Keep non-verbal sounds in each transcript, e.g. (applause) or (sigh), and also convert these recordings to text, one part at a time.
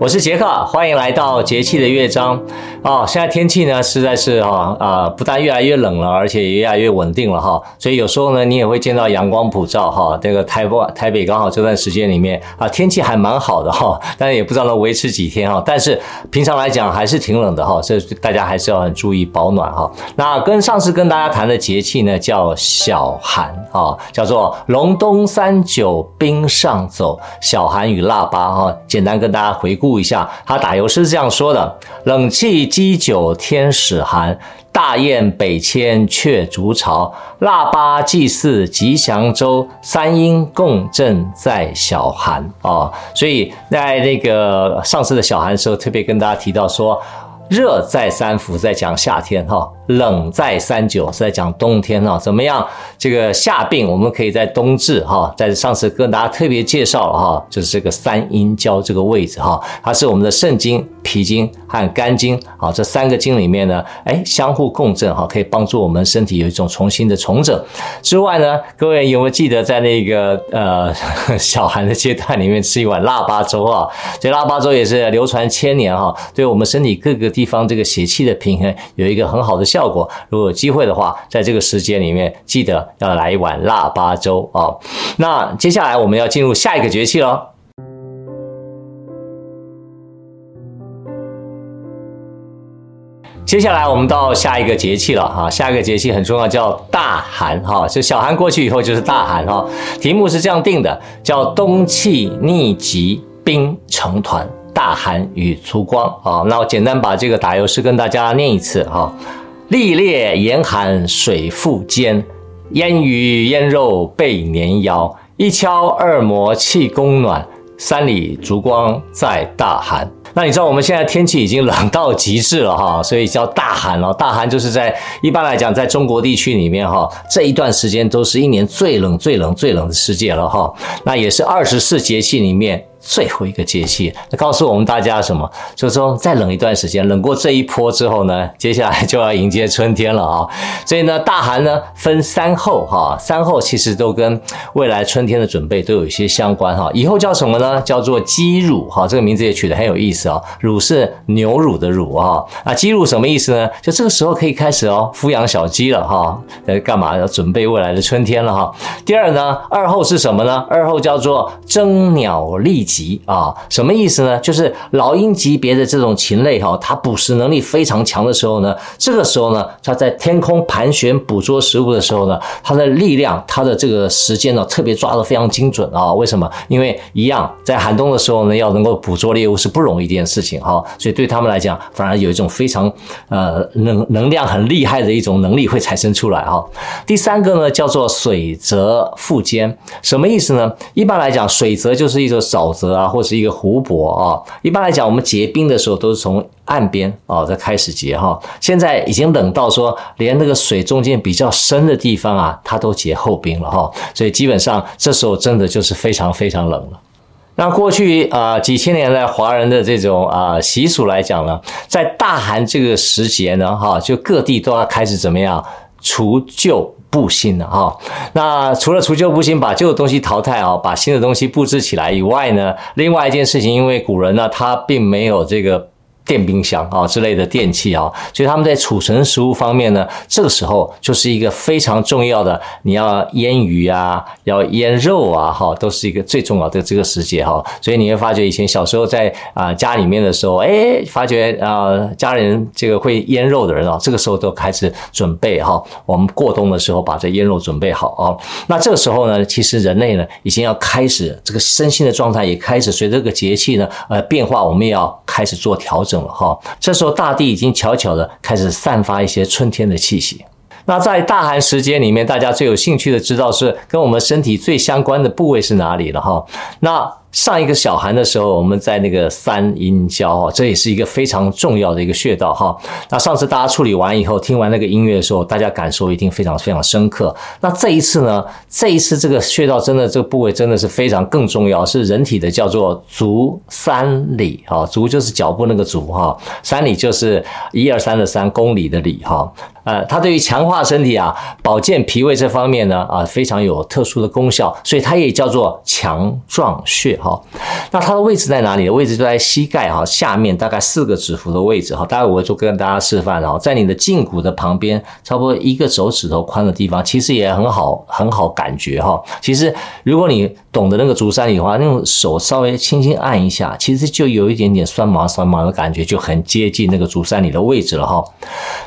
我是杰克，欢迎来到节气的乐章。哦，现在天气呢实在是哈啊、不但越来越冷了，而且也越来越稳定了哈。所以有时候呢，你也会见到阳光普照哈。这个台北台北刚好这段时间里面啊，天气还蛮好的哈，但也不知道能维持几天哈。但是平常来讲还是挺冷的哈，所以大家还是要很注意保暖哈。那跟上次跟大家谈的节气呢叫小寒啊，叫做隆冬三九冰上走，小寒与腊八哈。简单跟大家回顾。顾一下，他打油诗是这样说的：冷气积久天始寒，大雁北迁却逐巢。腊八祭祀吉祥周，三阴共振在小寒啊、所以在那个上次的小寒时候，特别跟大家提到说，热在三伏，在讲夏天哈。冷在三九是在讲冬天哈，怎么样？这个夏病我们可以在冬治哈，在上次跟大家特别介绍了哈，就是这个三阴交这个位置哈，它是我们的肾经、脾经和肝经啊，这三个经里面呢，哎，相互共振哈，可以帮助我们身体有一种重新的重整。之外呢，各位有没有记得在那个呃 (laughs) 小寒的阶段里面吃一碗腊八粥啊？这腊八粥也是流传千年哈，对我们身体各个地方这个血气的平衡有一个很好的效果。如果有机会的话，在这个时间里面，记得要来一碗腊八粥啊、那接下来我们要进入下一个节气了。接下来我们到下一个节气了哈，下一个节气很重要，叫大寒哈。就小寒过去以后就是大寒哈。题目是这样定的，叫冬气逆极，冰成团，大寒与烛光啊。那我简单把这个打油诗跟大家念一次哈。历烈严寒水复坚，烟鱼腌肉备年腰。一敲二磨气功暖，三里烛光在大寒。那你知道我们现在天气已经冷到极致了哈，所以叫大寒了。大寒就是在一般来讲，在中国地区里面哈，这一段时间都是一年最冷、最冷、最冷的世界了哈。那也是二十四节气里面。最后一个节气，那告诉我们大家什么？就是说，再冷一段时间，冷过这一波之后呢，接下来就要迎接春天了啊！所以呢，大寒呢分三候哈，三候其实都跟未来春天的准备都有一些相关哈。以后叫什么呢？叫做鸡乳哈，这个名字也取得很有意思啊。乳是牛乳的乳啊，啊，鸡乳什么意思呢？就这个时候可以开始哦，孵养小鸡了哈。呃，干嘛要准备未来的春天了哈？第二呢，二候是什么呢？二候叫做争鸟利。级啊，什么意思呢？就是老鹰级别的这种禽类哈，它捕食能力非常强的时候呢，这个时候呢，它在天空盘旋捕捉食物的时候呢，它的力量，它的这个时间呢，特别抓得非常精准啊。为什么？因为一样在寒冬的时候呢，要能够捕捉猎物是不容易的一件事情哈，所以对他们来讲，反而有一种非常呃能能量很厉害的一种能力会产生出来哈。第三个呢，叫做水泽腹坚，什么意思呢？一般来讲，水泽就是一种沼。泽啊，或是一个湖泊啊，一般来讲，我们结冰的时候都是从岸边啊再开始结哈。现在已经冷到说，连那个水中间比较深的地方啊，它都结厚冰了哈。所以基本上这时候真的就是非常非常冷了。那过去啊几千年来华人的这种啊习俗来讲呢，在大寒这个时节呢，哈，就各地都要开始怎么样除旧。布新了哈，那除了除旧布新，把旧的东西淘汰啊，把新的东西布置起来以外呢，另外一件事情，因为古人呢，他并没有这个。电冰箱啊之类的电器啊，所以他们在储存食物方面呢，这个时候就是一个非常重要的，你要腌鱼啊，要腌肉啊，哈，都是一个最重要的这个时节哈。所以你会发觉以前小时候在啊家里面的时候，哎，发觉啊家人这个会腌肉的人啊，这个时候都开始准备哈，我们过冬的时候把这腌肉准备好啊。那这个时候呢，其实人类呢已经要开始这个身心的状态也开始随着这个节气呢呃变化，我们也要开始做调整。哈，这时候大地已经悄悄的开始散发一些春天的气息。那在大寒时节里面，大家最有兴趣的知道是跟我们身体最相关的部位是哪里了哈。那上一个小寒的时候，我们在那个三阴交哈，这也是一个非常重要的一个穴道哈。那上次大家处理完以后，听完那个音乐的时候，大家感受一定非常非常深刻。那这一次呢，这一次这个穴道真的这个部位真的是非常更重要，是人体的叫做足三里哈，足就是脚部那个足哈，三里就是一二三的三公里的里哈。呃，它对于强化身体啊、保健脾胃这方面呢，啊，非常有特殊的功效，所以它也叫做强壮穴哈。那它的位置在哪里？位置就在膝盖哈下面大概四个指腹的位置哈。待会我就跟大家示范，然后在你的胫骨的旁边，差不多一个手指头宽的地方，其实也很好很好感觉哈。其实如果你懂得那个足三里的话，那种手稍微轻轻按一下，其实就有一点点酸麻酸麻的感觉，就很接近那个足三里的位置了哈。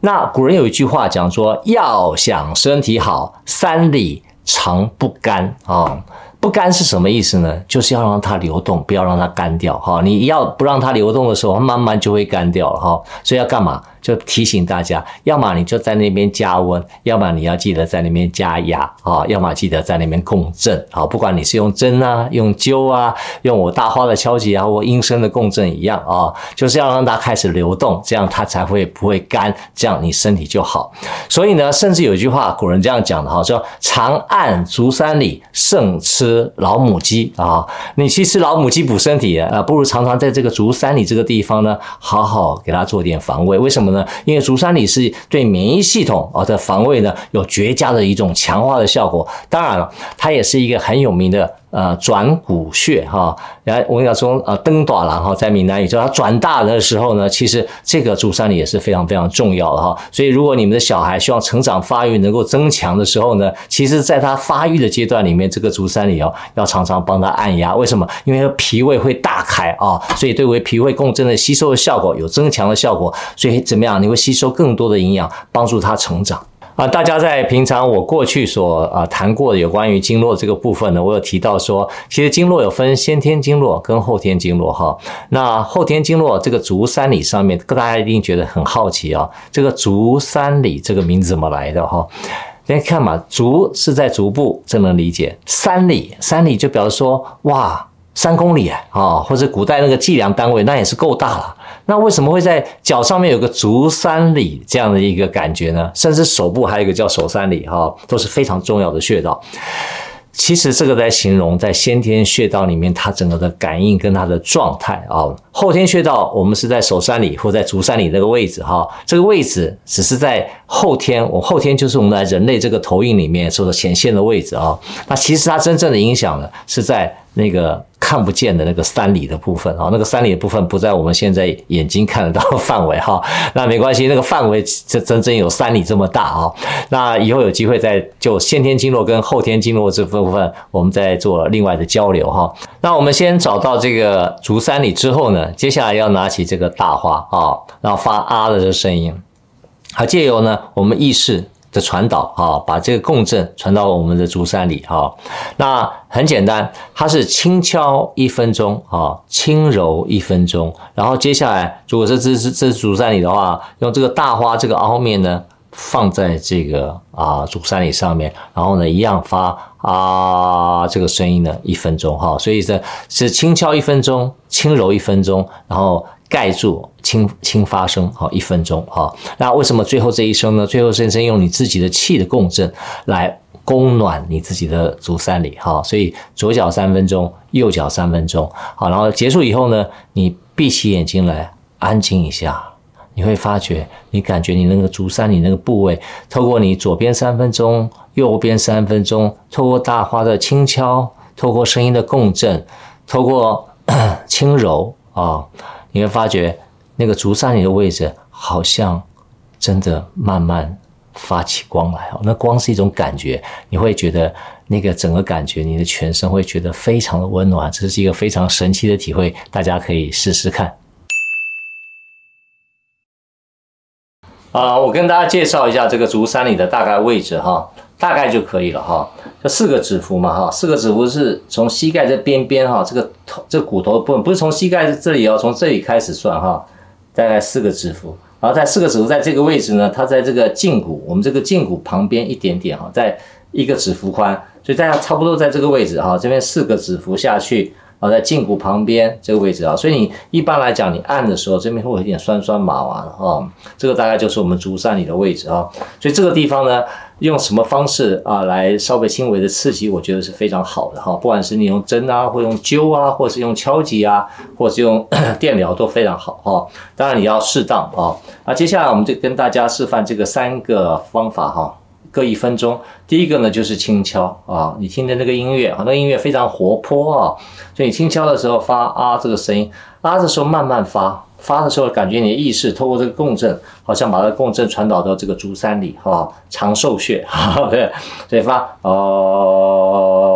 那古人有一句句话讲说，要想身体好，三里常不干啊。不干是什么意思呢？就是要让它流动，不要让它干掉哈。你要不让它流动的时候，它慢慢就会干掉了哈。所以要干嘛？就提醒大家，要么你就在那边加温，要么你要记得在那边加压啊，要么记得在那边共振啊。不管你是用针啊，用灸啊，用我大花的敲击啊，或音声的共振一样啊，就是要让它开始流动，这样它才会不会干，这样你身体就好。所以呢，甚至有一句话，古人这样讲的哈，说常按足三里，胜吃老母鸡啊。你去吃老母鸡补身体啊，不如常常在这个足三里这个地方呢，好好给它做点防卫。为什么？因为足三里是对免疫系统啊的防卫呢，有绝佳的一种强化的效果。当然了，它也是一个很有名的。呃，转骨穴哈，然后我跟你讲说，呃，登短了哈，在闽南语叫它转大的时候呢，其实这个足三里也是非常非常重要的哈。所以，如果你们的小孩希望成长发育能够增强的时候呢，其实在他发育的阶段里面，这个足三里哦，要常常帮他按压。为什么？因为脾胃会大开啊，所以对为脾胃共振的吸收的效果有增强的效果。所以怎么样？你会吸收更多的营养，帮助他成长。啊，大家在平常我过去所啊谈过的有关于经络这个部分呢，我有提到说，其实经络有分先天经络跟后天经络哈。那后天经络这个足三里上面，大家一定觉得很好奇啊，这个足三里这个名字怎么来的哈？大家看嘛，足是在足部，这能理解。三里，三里就表示说，哇，三公里啊，或者古代那个计量单位，那也是够大了。那为什么会在脚上面有个足三里这样的一个感觉呢？甚至手部还有一个叫手三里哈，都是非常重要的穴道。其实这个在形容在先天穴道里面，它整个的感应跟它的状态啊。后天穴道我们是在手三里或在足三里那个位置哈，这个位置只是在后天，我后天就是我们在人类这个投影里面所显现的位置啊。那其实它真正的影响呢，是在那个。看不见的那个三里的部分啊，那个三里的部分不在我们现在眼睛看得到的范围哈，(laughs) 那没关系，那个范围这真正有三里这么大啊。那以后有机会再就先天经络跟后天经络这部分，我们再做另外的交流哈。那我们先找到这个足三里之后呢，接下来要拿起这个大花啊，然后发啊的这声音，好，借由呢我们意识。的传导啊，把这个共振传到我们的足三里哈。那很简单，它是轻敲一分钟啊，轻揉一分钟。然后接下来，如果是这是这是足三里的话，用这个大花这个凹面呢，放在这个啊足三里上面，然后呢一样发啊这个声音呢一分钟哈。所以这是轻敲一分钟，轻揉一分钟，然后。盖住轻轻发声，好，一分钟，好。那为什么最后这一声呢？最后这一声用你自己的气的共振来供暖你自己的足三里，好。所以左脚三分钟，右脚三分钟，好。然后结束以后呢，你闭起眼睛来安静一下，你会发觉，你感觉你那个足三里那个部位，透过你左边三分钟，右边三分钟，透过大花的轻敲，透过声音的共振，透过 (clears throat) 轻柔啊。你会发觉，那个足三里的位置好像真的慢慢发起光来哦。那光是一种感觉，你会觉得那个整个感觉，你的全身会觉得非常的温暖。这是一个非常神奇的体会，大家可以试试看。啊，我跟大家介绍一下这个足三里的大概位置哈，大概就可以了哈。这四个指腹嘛哈，四个指腹是从膝盖这边边哈，这个头这骨头部分不是从膝盖这里哦，从这里开始算哈，大概四个指腹，然后在四个指腹在这个位置呢，它在这个胫骨，我们这个胫骨旁边一点点哈，在一个指腹宽，所以大家差不多在这个位置哈，这边四个指腹下去，啊，在胫骨旁边这个位置啊，所以你一般来讲，你按的时候这边会有点酸酸麻麻的哈，这个大概就是我们足三里的位置啊，所以这个地方呢，用什么方式啊来稍微轻微的刺激，我觉得是非常好的哈，不管是你用针啊，或用灸啊，或是用敲击啊，或是用 (coughs) 电疗都非常好哈，当然你要适当啊，那接下来我们就跟大家示范这个三个方法哈。各一分钟，第一个呢就是轻敲啊，你听着那个音乐，很多音乐非常活泼啊，所以你轻敲的时候发啊这个声音，啊的时候慢慢发，发的时候感觉你的意识透过这个共振，好像把这共振传导到这个足三里哈，长寿穴，对，所以发哦，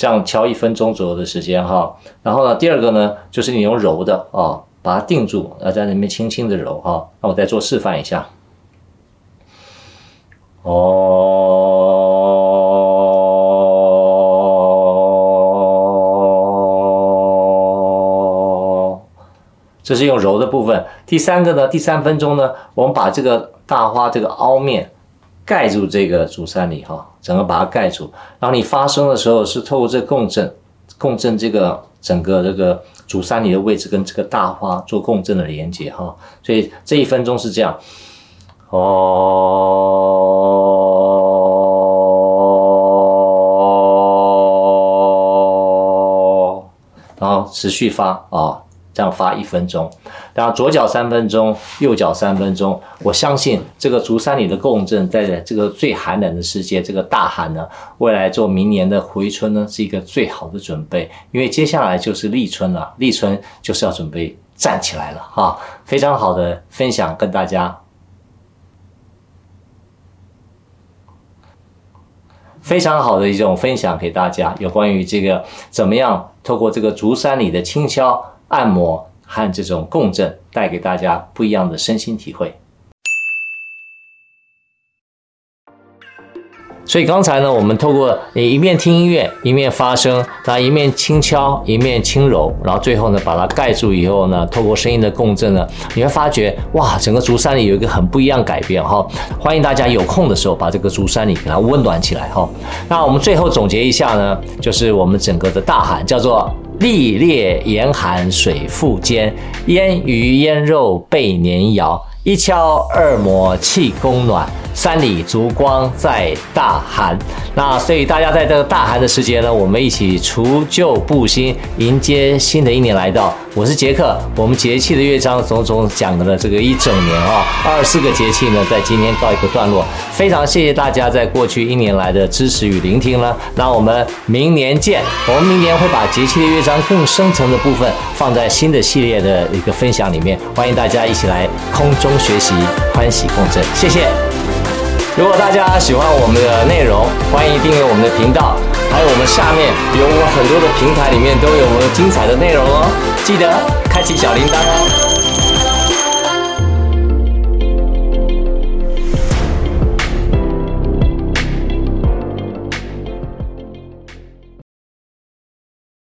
这样敲一分钟左右的时间哈。然后呢，第二个呢，就是你用揉的啊，把它定住，啊，在那边轻轻的揉哈。那我再做示范一下。哦，这是用揉的部分。第三个呢，第三分钟呢，我们把这个大花这个凹面盖住这个足三里哈，整个把它盖住。然后你发声的时候是透过这共振，共振这个。整个这个足三里的位置跟这个大花做共振的连接哈，所以这一分钟是这样，哦，然后持续发啊。这样发一分钟，然后左脚三分钟，右脚三分钟。我相信这个足三里的共振，在这个最寒冷的世界，这个大寒呢，未来做明年的回春呢，是一个最好的准备。因为接下来就是立春了，立春就是要准备站起来了哈。非常好的分享跟大家，非常好的一种分享给大家，有关于这个怎么样透过这个足三里的轻敲。按摩和这种共振带给大家不一样的身心体会。所以刚才呢，我们透过你一面听音乐，一面发声，它一面轻敲，一面轻揉，然后最后呢，把它盖住以后呢，透过声音的共振呢，你会发觉哇，整个足三里有一个很不一样改变哈。欢迎大家有空的时候把这个足三里给它温暖起来哈。那我们最后总结一下呢，就是我们整个的大寒叫做。历烈严寒水复坚，腌鱼腌肉备年肴。一敲二磨气功暖，三里烛光在大寒。那所以大家在这个大寒的时节呢，我们一起除旧布新，迎接新的一年来到。我是杰克，我们节气的乐章总总讲了这个一整年啊，二十四个节气呢，在今天告一个段落。非常谢谢大家在过去一年来的支持与聆听呢。那我们明年见。我们明年会把节气的乐章更深层的部分放在新的系列的一个分享里面，欢迎大家一起来空中。学习欢喜共振，谢谢。如果大家喜欢我们的内容，欢迎订阅我们的频道，还有我们下面有我们很多的平台里面都有我们精彩的内容哦。记得开启小铃铛哦。